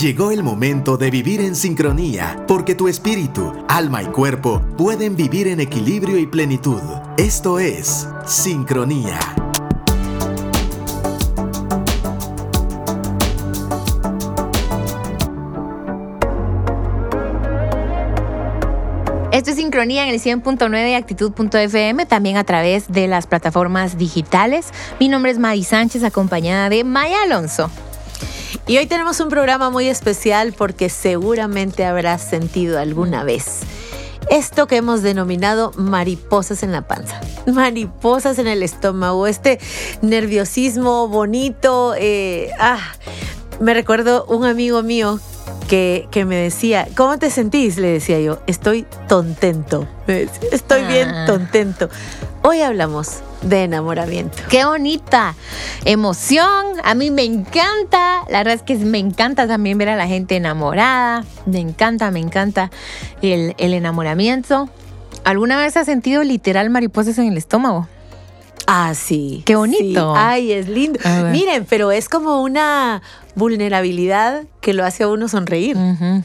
Llegó el momento de vivir en sincronía, porque tu espíritu, alma y cuerpo pueden vivir en equilibrio y plenitud. Esto es sincronía. Esto es Sincronía en el 100.9 y Actitud.fm, también a través de las plataformas digitales. Mi nombre es Mari Sánchez, acompañada de Maya Alonso. Y hoy tenemos un programa muy especial porque seguramente habrás sentido alguna vez esto que hemos denominado mariposas en la panza, mariposas en el estómago, este nerviosismo bonito. Eh, ah, me recuerdo un amigo mío que, que, me decía, ¿cómo te sentís? Le decía yo, estoy tontento. Estoy bien Ah. tontento. Hoy hablamos de enamoramiento. Qué bonita emoción. A mí me encanta. La verdad es que me encanta también ver a la gente enamorada. Me encanta, me encanta el, el enamoramiento. ¿Alguna vez has sentido literal mariposas en el estómago? Ah, sí. Qué bonito. Sí. Ay, es lindo. Miren, pero es como una vulnerabilidad que lo hace a uno sonreír.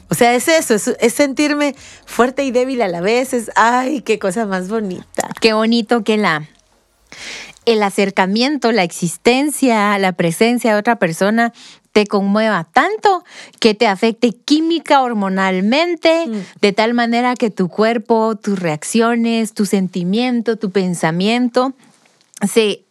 O sea, es eso, es, es sentirme fuerte y débil a la vez. Es, ay, qué cosa más bonita. Qué bonito que la el acercamiento, la existencia, la presencia de otra persona te conmueva tanto que te afecte química hormonalmente, Mm. de tal manera que tu cuerpo, tus reacciones, tu sentimiento, tu pensamiento se,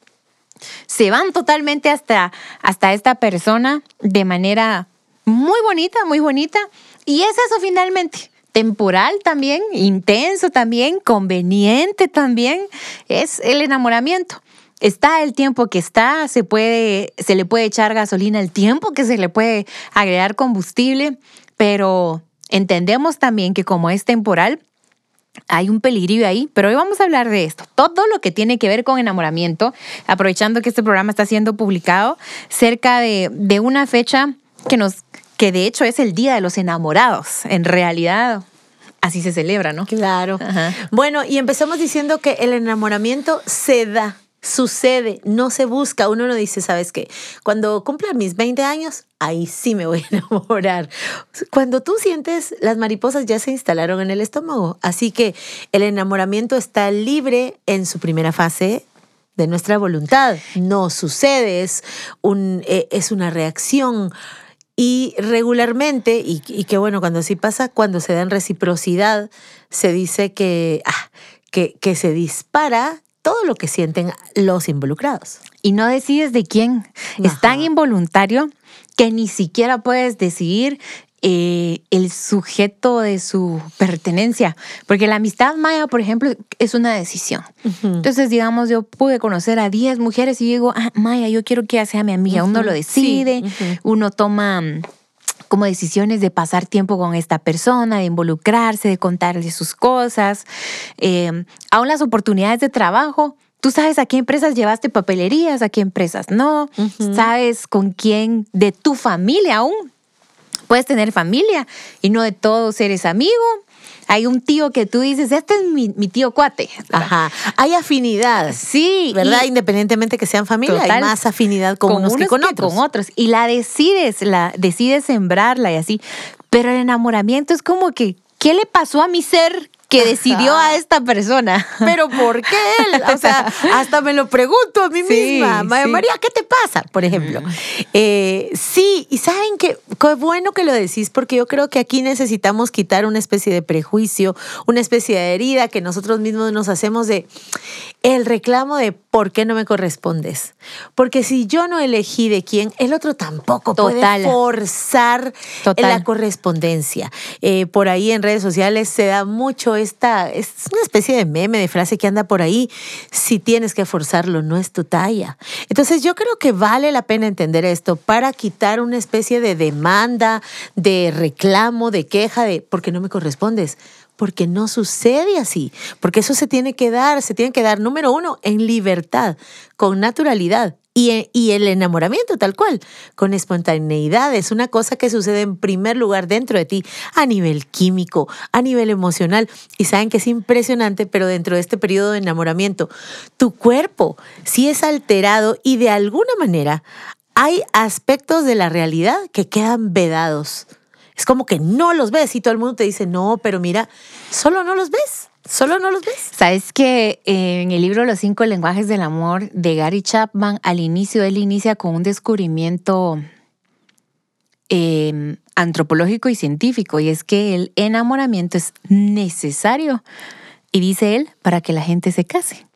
se van totalmente hasta, hasta esta persona de manera muy bonita, muy bonita. Y es eso finalmente. Temporal también, intenso también, conveniente también, es el enamoramiento. Está el tiempo que está, se, puede, se le puede echar gasolina el tiempo que se le puede agregar combustible, pero entendemos también que como es temporal, hay un peligro ahí, pero hoy vamos a hablar de esto. Todo lo que tiene que ver con enamoramiento, aprovechando que este programa está siendo publicado cerca de, de una fecha que nos que de hecho es el Día de los Enamorados. En realidad, así se celebra, ¿no? Claro. Ajá. Bueno, y empezamos diciendo que el enamoramiento se da, sucede, no se busca. Uno no dice, ¿sabes qué? Cuando cumpla mis 20 años, ahí sí me voy a enamorar. Cuando tú sientes, las mariposas ya se instalaron en el estómago. Así que el enamoramiento está libre en su primera fase de nuestra voluntad. No sucede, es, eh, una reacción. Y regularmente, y, y que bueno, cuando así pasa, cuando se da en reciprocidad, se dice que, ah, que, que se dispara todo lo que sienten los involucrados. Y no decides de quién. Es tan Ajá. involuntario que ni siquiera puedes decidir eh, el sujeto de su pertenencia. Porque la amistad maya, por ejemplo, es una decisión. Entonces, digamos, yo pude conocer a 10 mujeres y digo, ah, Maya, yo quiero que ella sea mi amiga. Uno Ujú, lo decide, sí, ujú. uno toma como decisiones de pasar tiempo con esta persona, de involucrarse, de contarle sus cosas. Eh, aún las oportunidades de trabajo. Tú sabes a qué empresas llevaste papelerías, a qué empresas no. Sabes con quién de tu familia aún. Puedes tener familia y no de todos eres amigo. Hay un tío que tú dices, este es mi, mi tío cuate. Ajá. Hay afinidad, Sí, ¿verdad? Independientemente que sean familia, hay más afinidad con, unos que con otros. con otros. Y la decides, la decides sembrarla y así. Pero el enamoramiento es como que, ¿qué le pasó a mi ser que decidió a esta persona? Pero ¿por qué él? O sea, hasta me lo pregunto a mí Sí, misma. María, sí. María, ¿qué te pasa? Por ejemplo. Eh, sí, y saben que qué bueno que lo decís, porque yo creo que aquí necesitamos quitar una especie de prejuicio, una especie de herida que nosotros mismos nos hacemos de el reclamo de por qué no me correspondes. Porque si yo no elegí de quién, el otro tampoco Total. puede forzar Total. la correspondencia. Eh, por ahí en redes sociales se da mucho esta, es una especie de meme, de frase que anda por ahí, si tienes que forzarlo, no es tu talla. Entonces yo creo que vale la pena entender esto para quitar una especie de demanda, de reclamo, de queja, de ¿por qué no me correspondes? Porque no sucede así, porque eso se tiene que dar, se tiene que dar, número uno, en libertad, con naturalidad. Y, y el enamoramiento tal cual, con espontaneidad, es una cosa que sucede en primer lugar dentro de ti, a nivel químico, a nivel emocional. Y saben que es impresionante, pero dentro de este periodo de enamoramiento, tu cuerpo sí es alterado y de alguna manera hay aspectos de la realidad que quedan vedados. Es como que no los ves y todo el mundo te dice, no, pero mira, solo no los ves. Solo no los ves. Sabes que eh, en el libro Los cinco lenguajes del amor de Gary Chapman, al inicio él inicia con un descubrimiento eh, antropológico y científico, y es que el enamoramiento es necesario, y dice él, para que la gente se case.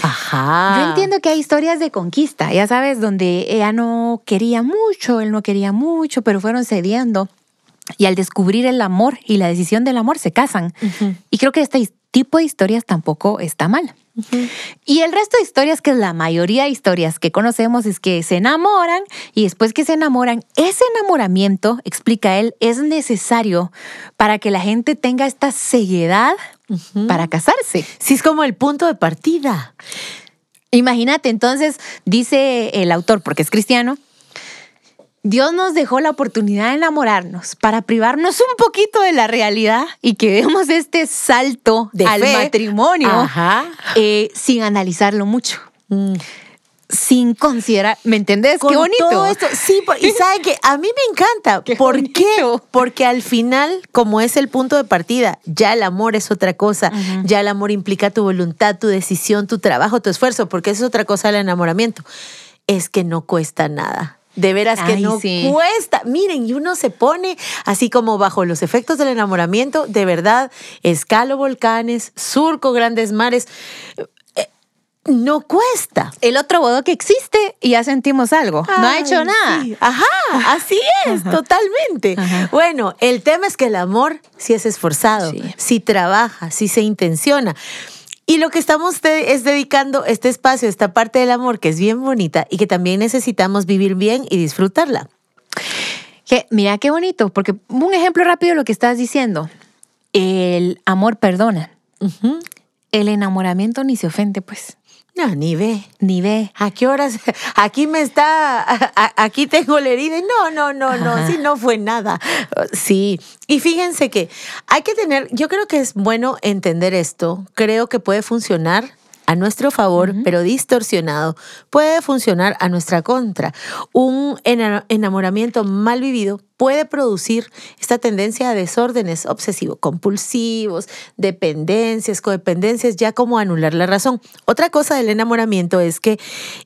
Ajá. Yo entiendo que hay historias de conquista, ya sabes, donde ella no quería mucho, él no quería mucho, pero fueron cediendo. Y al descubrir el amor y la decisión del amor se casan. Y creo que este tipo de historias tampoco está mal. Y el resto de historias, que es la mayoría de historias que conocemos, es que se enamoran y después que se enamoran, ese enamoramiento, explica él, es necesario para que la gente tenga esta ceguedad para casarse. Sí, es como el punto de partida. Imagínate, entonces, dice el autor, porque es cristiano, Dios nos dejó la oportunidad de enamorarnos para privarnos un poquito de la realidad y que demos este salto De al fe. matrimonio eh, sin analizarlo mucho, Mm. sin considerar, ¿me entendés? Con Qué bonito. todo esto, sí, y sabe que a mí me encanta. Qué ¿Por qué? Porque al final, como es el punto de partida, ya el amor es otra cosa. Ya el amor implica tu voluntad, tu decisión, tu trabajo, tu esfuerzo, porque eso es otra cosa del enamoramiento. Es que no cuesta nada. De veras que Ay, no sí. cuesta. Miren, y uno se pone así como bajo los efectos del enamoramiento, de verdad, escalo volcanes, surco grandes mares. Eh, No cuesta. El otro bodo que existe y ya sentimos algo. no ha hecho nada. sí. Ajá, así es, totalmente. Ajá. Bueno, el tema es que el amor sí es esforzado, sí, trabaja, sí se intenciona. Y lo que estamos de- es dedicando este espacio, esta parte del amor que es bien bonita y que también necesitamos vivir bien y disfrutarla. Que, mira qué bonito, porque un ejemplo rápido de lo que estás diciendo. El amor perdona. El enamoramiento ni se ofende, pues. No, ni ve. Ni ve. ¿A qué horas? Aquí me está, a- aquí tengo la herida. No, no, no, no, sí, no fue nada. Sí. Y fíjense que hay que tener, yo creo que es bueno entender esto. Creo que puede funcionar a nuestro favor, pero distorsionado, puede funcionar a nuestra contra. Un ena- enamoramiento mal vivido puede producir esta tendencia a desórdenes obsesivo-compulsivos, dependencias, codependencias, ya como anular la razón. Otra cosa del enamoramiento es que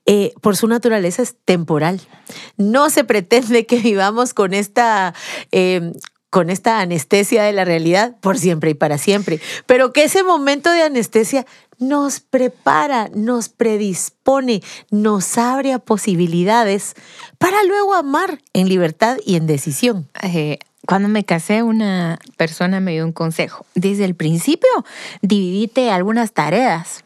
eh, por su naturaleza es temporal. No se pretende que vivamos con esta... eh, con esta anestesia de la realidad por siempre y para siempre, pero que ese momento de anestesia nos prepara, nos predispone, nos abre a posibilidades para luego amar en libertad y en decisión. Eh, cuando me casé, una persona me dio un consejo. Desde el principio, dividite algunas tareas.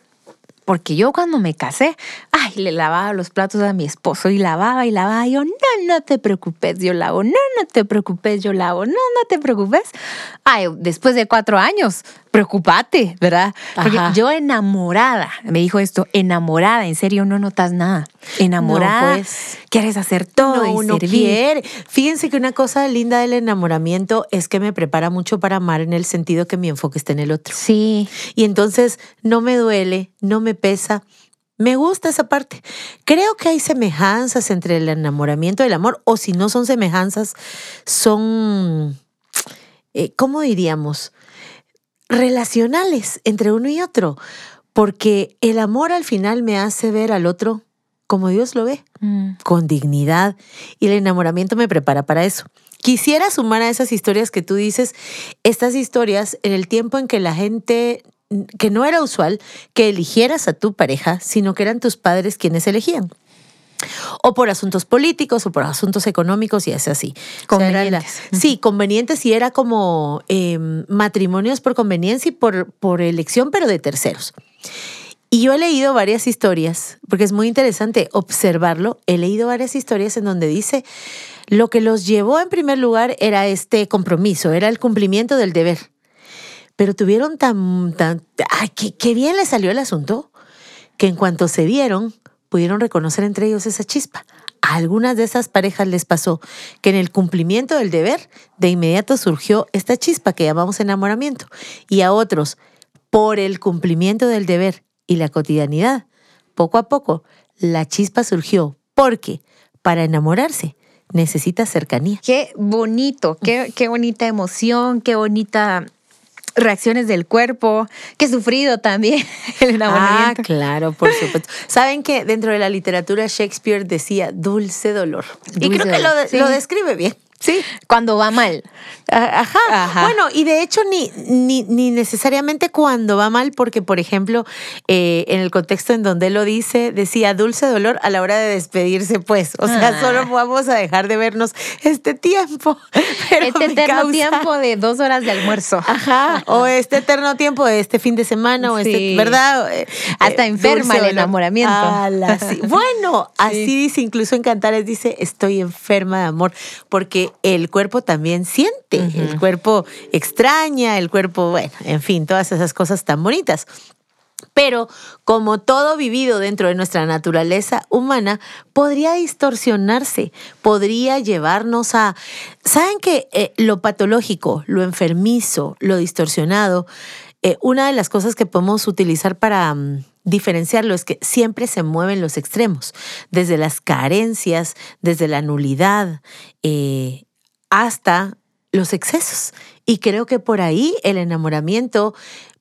Porque yo cuando me casé, ay, le lavaba los platos a mi esposo y lavaba y lavaba. Y yo, no, no te preocupes, yo lavo. No, no te preocupes, yo lavo. No, no te preocupes. Ay, después de cuatro años, preocupate, ¿verdad? Porque Ajá. yo enamorada, me dijo esto, enamorada, en serio no notas nada. Enamorada, pues. quieres hacer todo No, y uno servir. quiere. Fíjense que una cosa linda del enamoramiento es que me prepara mucho para amar en el sentido que mi enfoque está en el otro. Sí, Y entonces no me duele, no me pesa. Me gusta esa parte. Creo que hay semejanzas entre el enamoramiento y el amor, o si no son semejanzas, son, eh, ¿cómo diríamos? Relacionales entre uno y otro. Porque el amor al final me hace ver al otro como Dios lo ve Mm. con dignidad y el enamoramiento me prepara para eso. Quisiera sumar a esas historias que tú dices, estas historias en el tiempo en que la gente, que no era usual que eligieras a tu pareja, sino que eran tus padres quienes elegían. O por asuntos políticos o por asuntos económicos y es así. O sea, era la- Convenientes. sí, convenientes y era como eh, matrimonios por conveniencia y por, por elección, pero de terceros. Y yo he leído varias historias, porque es muy interesante observarlo. He leído varias historias en donde dice lo que los llevó en primer lugar era este compromiso, era el cumplimiento del deber. Pero tuvieron tan, tan, ay, qué, qué bien les salió el asunto, que en cuanto se vieron, pudieron reconocer entre ellos esa chispa. A algunas de esas parejas les pasó que en el cumplimiento del deber, de inmediato surgió esta chispa que llamamos enamoramiento. Y a otros, por el cumplimiento del deber y la cotidianidad, poco a poco la chispa surgió. ¿Por qué? para enamorarse necesita cercanía. Qué bonito, qué, qué bonita emoción, qué bonita reacciones del cuerpo, qué sufrido también el Ah, enamoramiento. claro, por supuesto. Saben que dentro de la literatura Shakespeare decía dulce dolor. y creo que lo, dolor, sí. lo describe bien. Sí. Cuando va mal. Ajá. Ajá. Bueno, y de hecho ni, ni, ni necesariamente cuando va mal, porque por ejemplo, eh, en el contexto en donde él lo dice, decía dulce dolor a la hora de despedirse, pues. O sea, Ah. solo vamos a dejar de vernos este tiempo. Pero este eterno causa- tiempo de dos horas de almuerzo. Ajá, o este eterno tiempo de este fin de semana, o este, Sí. ¿verdad? Eh, Hasta eh, enferma el enamoramiento. Ala, sí. Bueno, así dice, incluso en Cantares dice, estoy enferma de amor, porque el cuerpo también siente, el cuerpo extraña, el cuerpo, bueno, en fin, todas esas cosas tan bonitas. Pero como todo vivido dentro de nuestra naturaleza humana, podría distorsionarse, podría llevarnos a... ¿Saben que eh, lo patológico, lo enfermizo, lo distorsionado, eh, una de las cosas que podemos utilizar para mm, diferenciarlo es que siempre se mueven los extremos, desde las carencias, desde la nulidad, eh, hasta los excesos. Y creo que por ahí el enamoramiento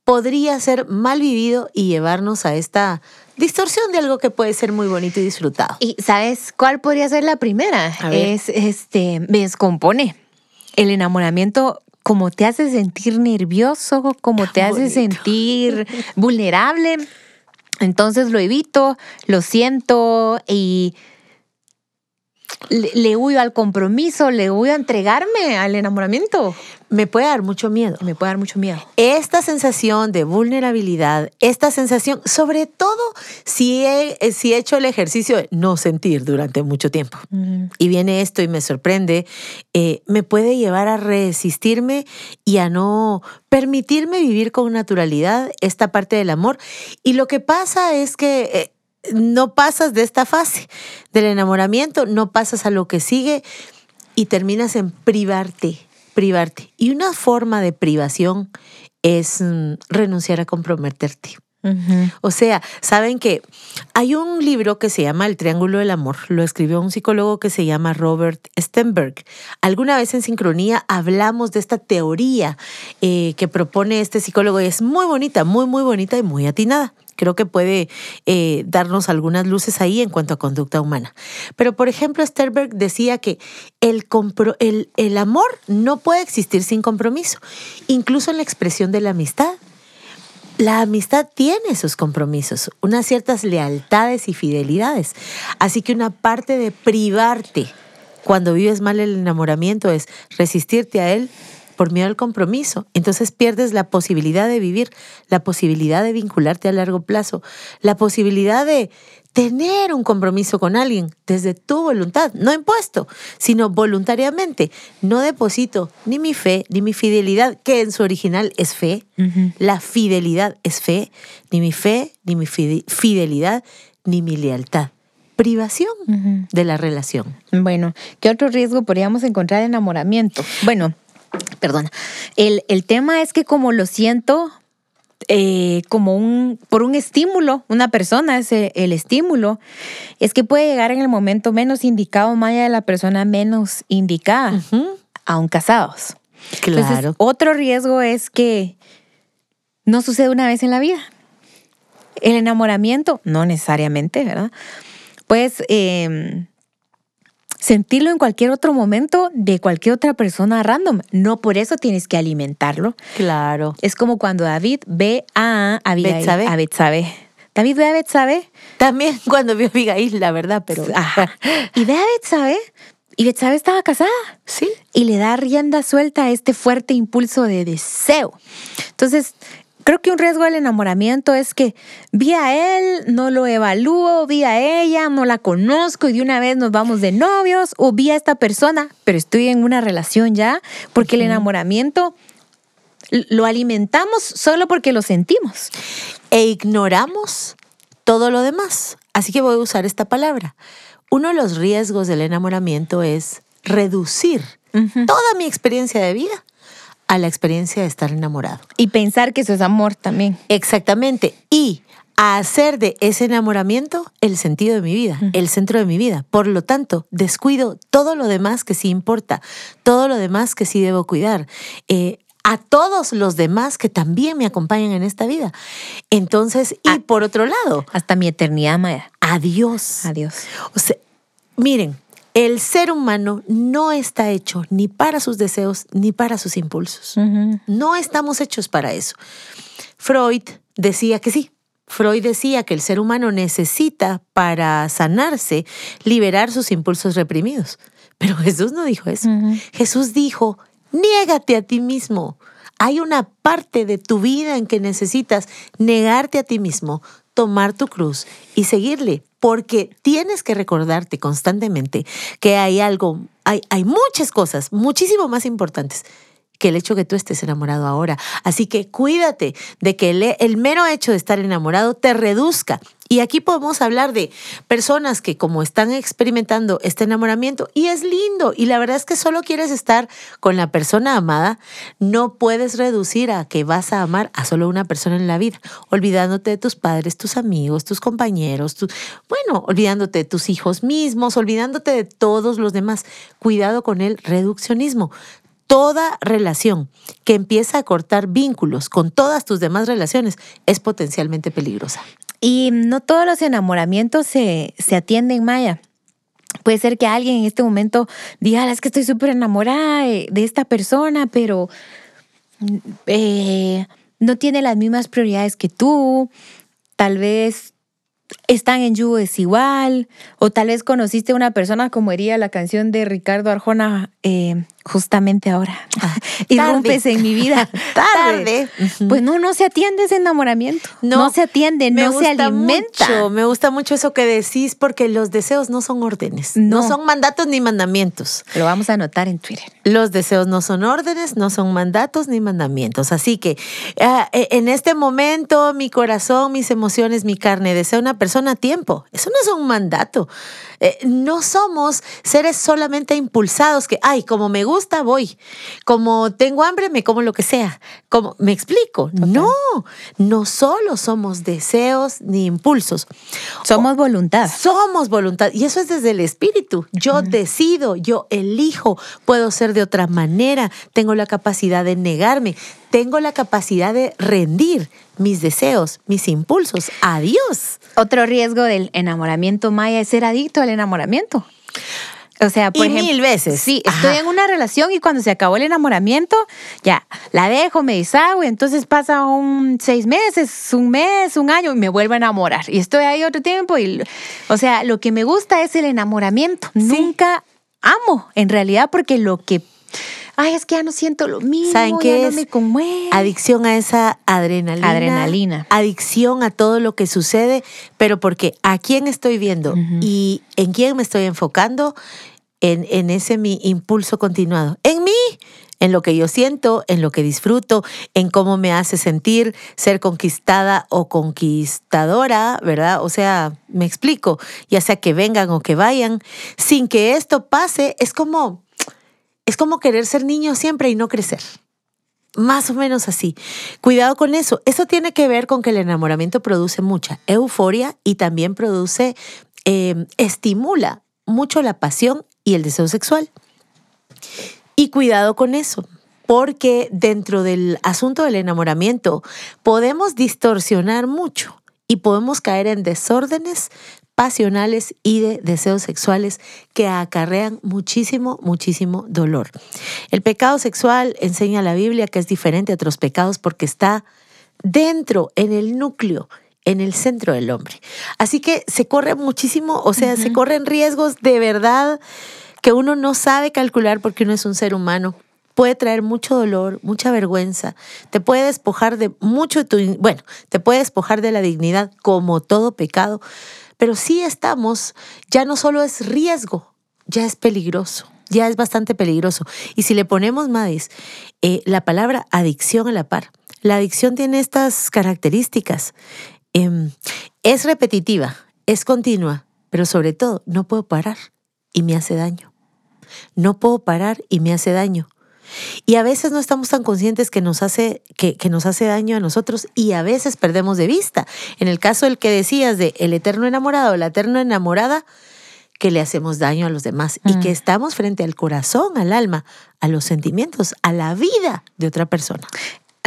podría ser mal vivido y llevarnos a esta distorsión de algo que puede ser muy bonito y disfrutado. ¿Y sabes cuál podría ser la primera? Es este, me descompone. El enamoramiento como te hace sentir nervioso, como te hace sentir vulnerable. Entonces lo evito, lo siento y le, le huyo al compromiso, le huyo a entregarme al enamoramiento. Me puede dar mucho miedo. Me puede dar mucho miedo. Esta sensación de vulnerabilidad, esta sensación, sobre todo si he, si he hecho el ejercicio de no sentir durante mucho tiempo. Y viene esto y me sorprende, eh, me puede llevar a resistirme y a no permitirme vivir con naturalidad esta parte del amor. Y lo que pasa es que eh, no pasas de esta fase del enamoramiento, no pasas a lo que sigue y terminas en privarte, privarte. Y una forma de privación es mm, renunciar a comprometerte. O sea, saben que hay un libro que se llama El Triángulo del Amor, lo escribió un psicólogo que se llama Robert Stenberg. Alguna vez en Sincronía hablamos de esta teoría eh, que propone este psicólogo y es muy bonita, muy, muy bonita y muy atinada. Creo que puede eh, darnos algunas luces ahí en cuanto a conducta humana. Pero, por ejemplo, Sternberg decía que el, el amor no puede existir sin compromiso, incluso en la expresión de la amistad. La amistad tiene sus compromisos, unas ciertas lealtades y fidelidades. Así que una parte de privarte cuando vives mal el enamoramiento es resistirte a él por miedo al compromiso. Entonces pierdes la posibilidad de vivir, la posibilidad de vincularte a largo plazo, la posibilidad de tener un compromiso con alguien desde tu voluntad, no impuesto, sino voluntariamente. No deposito ni mi fe ni mi fidelidad, que en su original es fe. La fidelidad es fe, ni mi fe, ni mi fide- fidelidad, ni mi lealtad. Privación de la relación. Bueno, ¿qué otro riesgo podríamos encontrar en enamoramiento? Bueno, perdona. El, el tema es que como lo siento eh, como un, por un estímulo, una persona es el, el estímulo, es que puede llegar en el momento menos indicado, más allá de la persona menos indicada, aún casados. Entonces, Claro. otro riesgo es que no sucede una vez en la vida. El enamoramiento, no necesariamente, ¿verdad? Puedes eh, sentirlo en cualquier otro momento de cualquier otra persona random. No por eso tienes que alimentarlo. Claro. Es como cuando David ve a Abigail, a Betsabé. David ve a Betsabé También cuando vio a Abigail, la verdad, pero. ajá, y ve a Betsabé y Betsabé estaba casada Sí. y le da rienda suelta a este fuerte impulso de deseo. Entonces, creo que un riesgo del enamoramiento es que vi a él, no lo evalúo, vi a ella, no la conozco y de una vez nos vamos de novios, o vi a esta persona, pero estoy en una relación ya, porque el enamoramiento lo alimentamos solo porque lo sentimos. E ignoramos todo lo demás. Así que voy a usar esta palabra. Uno de los riesgos del enamoramiento es reducir toda mi experiencia de vida a la experiencia de estar enamorado. Y pensar que eso es amor también. Exactamente. Y a hacer de ese enamoramiento el sentido de mi vida, el centro de mi vida. Por lo tanto, descuido todo lo demás que sí importa, todo lo demás que sí debo cuidar. Eh, a todos los demás que también me acompañan en esta vida. Entonces, y Ah. por otro lado, Hasta mi eternidad, Maya. adiós. Adiós. O sea, miren, el ser humano no está hecho ni para sus deseos ni para sus impulsos. No estamos hechos para eso. Freud decía que sí. Freud decía que el ser humano necesita para sanarse liberar sus impulsos reprimidos. Pero Jesús no dijo eso. Jesús dijo, niégate a ti mismo. Hay una parte de tu vida en que necesitas negarte a ti mismo, tomar tu cruz y seguirle, porque tienes que recordarte constantemente que hay algo, hay, hay muchas cosas muchísimo más importantes que el hecho que tú estés enamorado ahora. Así que cuídate de que el, mero hecho de estar enamorado te reduzca. Y aquí podemos hablar de personas que como están experimentando este enamoramiento y es lindo y la verdad es que solo quieres estar con la persona amada, no puedes reducir a que vas a amar a solo una persona en la vida, olvidándote de tus padres, tus amigos, tus compañeros, tu- bueno, olvidándote de tus hijos mismos, olvidándote de todos los demás. Cuidado con el reduccionismo toda relación que empieza a cortar vínculos con todas tus demás relaciones es potencialmente peligrosa. Y no todos los enamoramientos se, se atienden, Maya. Puede ser que alguien en este momento diga, "Ah, es que estoy súper enamorada de, esta persona, pero mm, eh, no tiene las mismas prioridades que tú. Tal vez están en yugo desigual, o tal vez conociste a una persona como diría la canción de Ricardo Arjona, eh, justamente ahora. Irrumpes en mi vida. Tarde. Pues no, no se atiende ese enamoramiento. No, se atiende, no se alimenta. mucho, me gusta mucho eso que decís porque los deseos no son órdenes, no, No. son mandatos ni mandamientos. Lo vamos a anotar en Twitter. Los deseos no son órdenes, no son mandatos ni mandamientos. Así que ah, eh, en este momento mi corazón, mis emociones, mi carne desea una persona a tiempo. Eso no es un mandato. Eh, no somos seres solamente impulsados que, ay, como me gusta, voy. Como tengo hambre, me como lo que sea. Como, ¿Me explico? No, no solo somos deseos ni impulsos. Somos voluntad. Somos voluntad y eso es desde el espíritu. Yo decido, yo elijo, puedo ser de otra manera, tengo la capacidad de negarme, tengo la capacidad de rendir mis deseos, mis impulsos a Dios. Otro riesgo del enamoramiento maya es ser adicto al enamoramiento. O sea, por Y ejemplo, mil veces. Sí, Ajá. estoy en una relación y cuando se acabó el enamoramiento, ya, la dejo, me deshago y entonces pasa un seis meses, un mes, un año y me vuelvo a enamorar. Y estoy ahí otro tiempo y, o sea, lo que me gusta es el enamoramiento. Nunca amo, en realidad, porque lo que, ay, es que ya no siento lo mismo, ¿Saben qué ya es? no me conmueve. Adicción a esa adrenalina. Adrenalina. Adicción a todo lo que sucede, pero porque a quién estoy viendo y en quién me estoy enfocando en, ese mi impulso continuado. En mí, en lo que yo siento, en lo que disfruto, en cómo me hace sentir ser conquistada o conquistadora, ¿verdad? O sea, me explico, ya sea que vengan o que vayan, sin que esto pase, es como, es como querer ser niño siempre y no crecer. Más o menos así. Cuidado con eso. Eso tiene que ver con que el enamoramiento produce mucha euforia y también produce, eh, estimula mucho la pasión y el deseo sexual. Y cuidado con eso, porque dentro del asunto del enamoramiento podemos distorsionar mucho y podemos caer en desórdenes pasionales y de deseos sexuales que acarrean muchísimo, muchísimo dolor. El pecado sexual enseña la Biblia que es diferente a otros pecados porque está dentro, en el núcleo, en el centro del hombre. Así que se corre muchísimo, o sea, se corren riesgos de verdad que uno no sabe calcular porque uno es un ser humano. Puede traer mucho dolor, mucha vergüenza, te puede despojar de mucho de tu, bueno, te puede despojar de la dignidad como todo pecado, pero sí estamos, ya no solo es riesgo, ya es peligroso, ya es bastante peligroso. Y si le ponemos, Madis, eh, la palabra adicción a la par, la adicción tiene estas características. Em, es repetitiva, es continua, pero sobre todo no puedo parar y me hace daño. No puedo parar y me hace daño. Y a veces no estamos tan conscientes que nos hace, que, que nos hace daño a nosotros y a veces perdemos de vista. En el caso del que decías de el eterno enamorado o la eterna enamorada, que le hacemos daño a los demás y que estamos frente al corazón, al alma, a los sentimientos, a la vida de otra persona.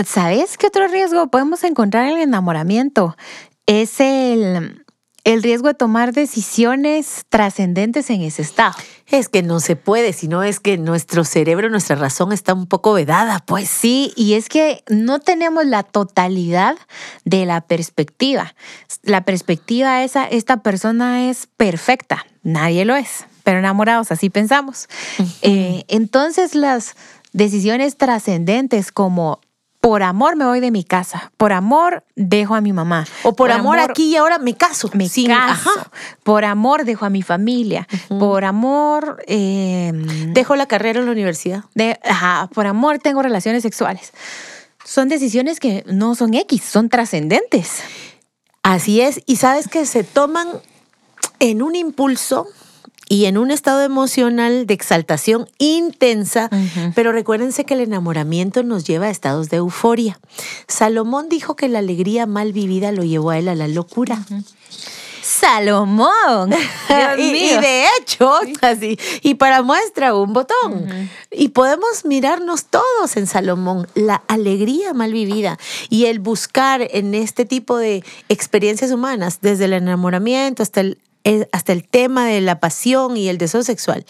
¿Sabes qué otro riesgo podemos encontrar en el enamoramiento? Es el, el riesgo de tomar decisiones trascendentes en ese estado. Es que no se puede, sino es que nuestro cerebro, nuestra razón está un poco vedada, pues. Sí, y es que no tenemos la totalidad de la perspectiva. La perspectiva esa, esta persona es perfecta, nadie lo es, pero enamorados, así pensamos. Eh, entonces las decisiones trascendentes como por amor me voy de mi casa, por amor dejo a mi mamá. O por, amor, aquí y ahora me caso. Me caso. Por amor dejo a mi familia. Por amor... Em, dejo la carrera en la universidad. De, ajá, por amor tengo relaciones sexuales. Son decisiones que no son X, son trascendentes. Así es. Y sabes que se toman en un impulso y en un estado emocional de exaltación intensa, pero recuérdense que el enamoramiento nos lleva a estados de euforia. Salomón dijo que la alegría mal vivida lo llevó a él a la locura. Salomón. y, de hecho, así, y para muestra un botón. Y podemos mirarnos todos en Salomón, la alegría mal vivida y el buscar en este tipo de experiencias humanas, desde el enamoramiento hasta el hasta el tema de la pasión y el deseo sexual,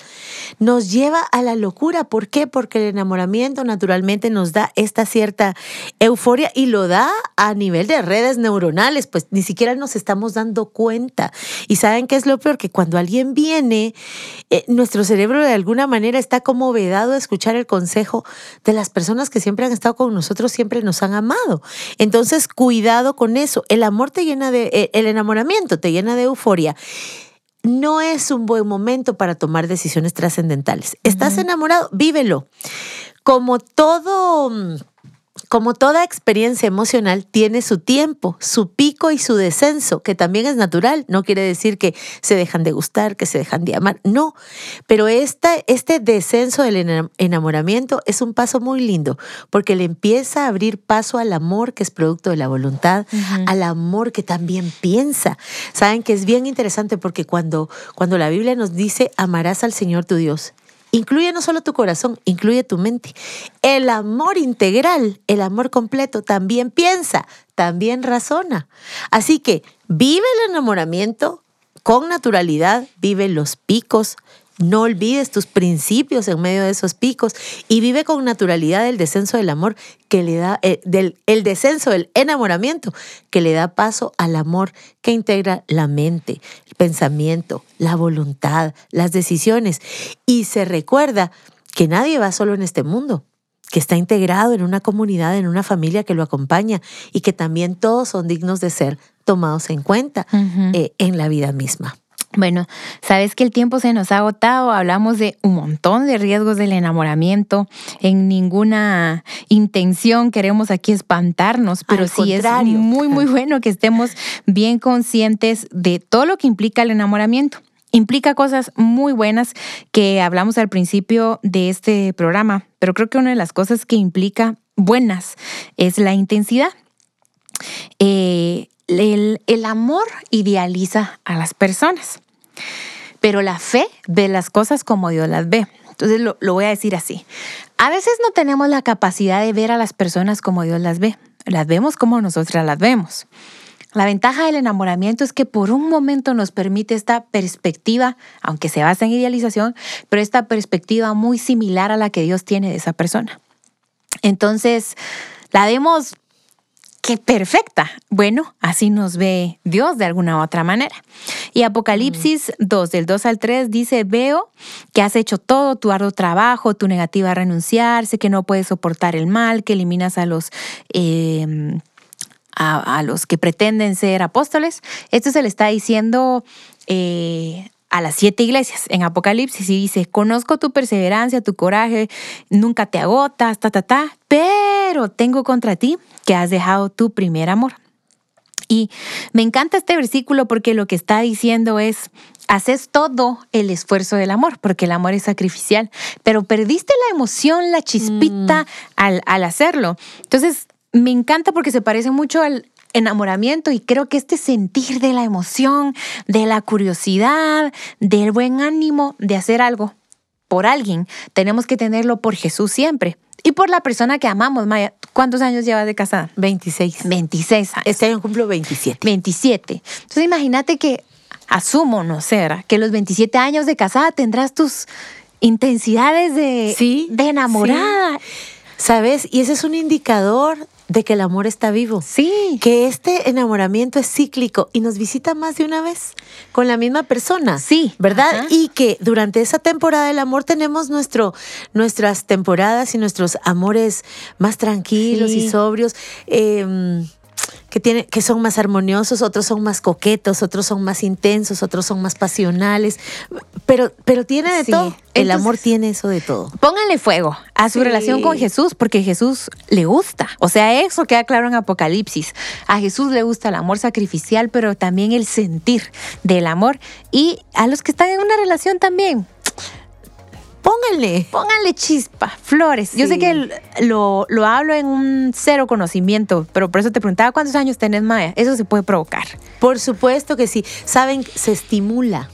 nos lleva a la locura. ¿Por qué? Porque el enamoramiento naturalmente nos da esta cierta euforia y lo da a nivel de redes neuronales, pues ni siquiera nos estamos dando cuenta. Y saben qué es lo peor, que cuando alguien viene, eh, nuestro cerebro de alguna manera está como vedado a escuchar el consejo de las personas que siempre han estado con nosotros, siempre nos han amado. Entonces, cuidado con eso. El amor te llena de, eh, el enamoramiento te llena de euforia no es un buen momento para tomar decisiones trascendentales. ¿Estás enamorado? Vívelo. Como todo mm, como toda experiencia emocional, tiene su tiempo, su pico y su descenso, que también es natural. No quiere decir que se dejan de gustar, que se dejan de amar, no. Pero este descenso del enamoramiento es un paso muy lindo, porque le empieza a abrir paso al amor que es producto de la voluntad, al amor que también piensa. Saben que es bien interesante porque cuando, cuando la Biblia nos dice, amarás al Señor tu Dios Incluye no solo tu corazón, incluye tu mente. El amor integral, el amor completo, también piensa, también razona. Así que vive el enamoramiento con naturalidad, vive los picos, no olvides tus principios en medio de esos picos y vive con naturalidad el descenso del amor que le da, eh, del, el descenso del enamoramiento que le da paso al amor que integra la mente, el pensamiento, la voluntad, las decisiones. Y se recuerda que nadie va solo en este mundo, que está integrado en una comunidad, en una familia que lo acompaña y que también todos son dignos de ser tomados en cuenta eh, en la vida misma. Bueno, sabes que el tiempo se nos ha agotado, hablamos de un montón de riesgos del enamoramiento, en ninguna intención queremos aquí espantarnos, pero sí es muy, muy bueno que estemos bien conscientes de todo lo que implica el enamoramiento. Implica cosas muy buenas que hablamos al principio de este programa, pero creo que una de las cosas que implica buenas es la intensidad. Eh, el, el, amor idealiza a las personas. Pero la fe ve las cosas como Dios las ve. Entonces lo, voy a decir así. A veces no tenemos la capacidad de ver a las personas como Dios las ve. Las vemos como nosotras las vemos. La ventaja del enamoramiento es que por un momento nos permite esta perspectiva, aunque se basa en idealización, pero esta perspectiva muy similar a la que Dios tiene de esa persona. Entonces, la vemos qué perfecta. Bueno, así nos ve Dios de alguna u otra manera. Y Apocalipsis 2, del 2 al 3, dice, veo que has hecho todo tu arduo trabajo, tu negativa a renunciar, sé que no puedes soportar el mal, que eliminas a los... Em, a, los que pretenden ser apóstoles. Esto se le está diciendo eh, a las siete iglesias en Apocalipsis y dice, conozco tu perseverancia, tu coraje, nunca te agotas, ta, ta, ta, pero tengo contra ti que has dejado tu primer amor. Y me encanta este versículo porque lo que está diciendo es, haces todo el esfuerzo del amor, porque el amor es sacrificial, pero perdiste la emoción, la chispita Mm. al, al hacerlo. Entonces, me encanta porque se parece mucho al enamoramiento y creo que este sentir de la emoción, de la curiosidad, del buen ánimo de hacer algo por alguien, tenemos que tenerlo por Jesús siempre. Y por la persona que amamos, Maya. ¿Cuántos años llevas de casada? 26. 26 años. Este año cumplo 27. 27. Entonces imagínate que, asumo, no sé, ¿verdad? que los 27 años de casada tendrás tus intensidades de, Sí, de enamorada. ¿Sabes? Y ese es un indicador de que el amor está vivo. Sí. Que este enamoramiento es cíclico y nos visita más de una vez con la misma persona. Sí, ¿Verdad? ajá. Y que durante esa temporada del amor tenemos nuestro, nuestras temporadas y nuestros amores más tranquilos Sí. y sobrios. eh, que, que son más armoniosos, otros son más coquetos, otros son más intensos, otros son más pasionales, pero, pero tiene de Sí. todo. El amor tiene eso de todo. Pónganle fuego a su Sí. relación con Jesús porque Jesús le gusta. O sea, eso queda claro en Apocalipsis. A Jesús le gusta el amor sacrificial, pero también el sentir del amor. Y a los que están en una relación también, Pónganle. pónganle chispa, flores. Yo sé que lo, lo hablo en un cero conocimiento, pero por eso te preguntaba cuántos años tenés, Maya. Eso se puede provocar. Por supuesto que sí. Saben, se estimula.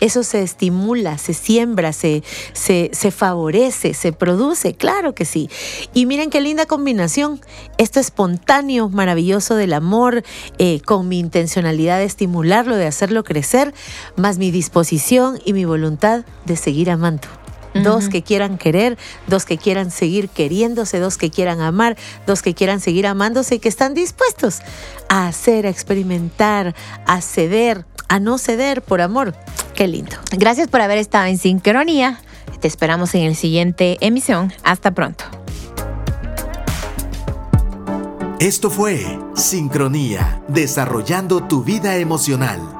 Eso se estimula, se siembra, se, se, se favorece, se produce, claro que sí. Y miren qué linda combinación. Esto espontáneo, maravilloso del amor, eh, con mi intencionalidad de estimularlo, de hacerlo crecer, más mi disposición y mi voluntad de seguir amando. Dos que quieran querer, dos que quieran seguir queriéndose, dos que quieran amar, dos que quieran seguir amándose y que están dispuestos a hacer, a experimentar, a ceder, a no ceder por amor. Qué lindo. Gracias por haber estado en sincronía. Te esperamos en el siguiente emisión. Hasta pronto. Esto fue Sincronía, desarrollando tu vida emocional.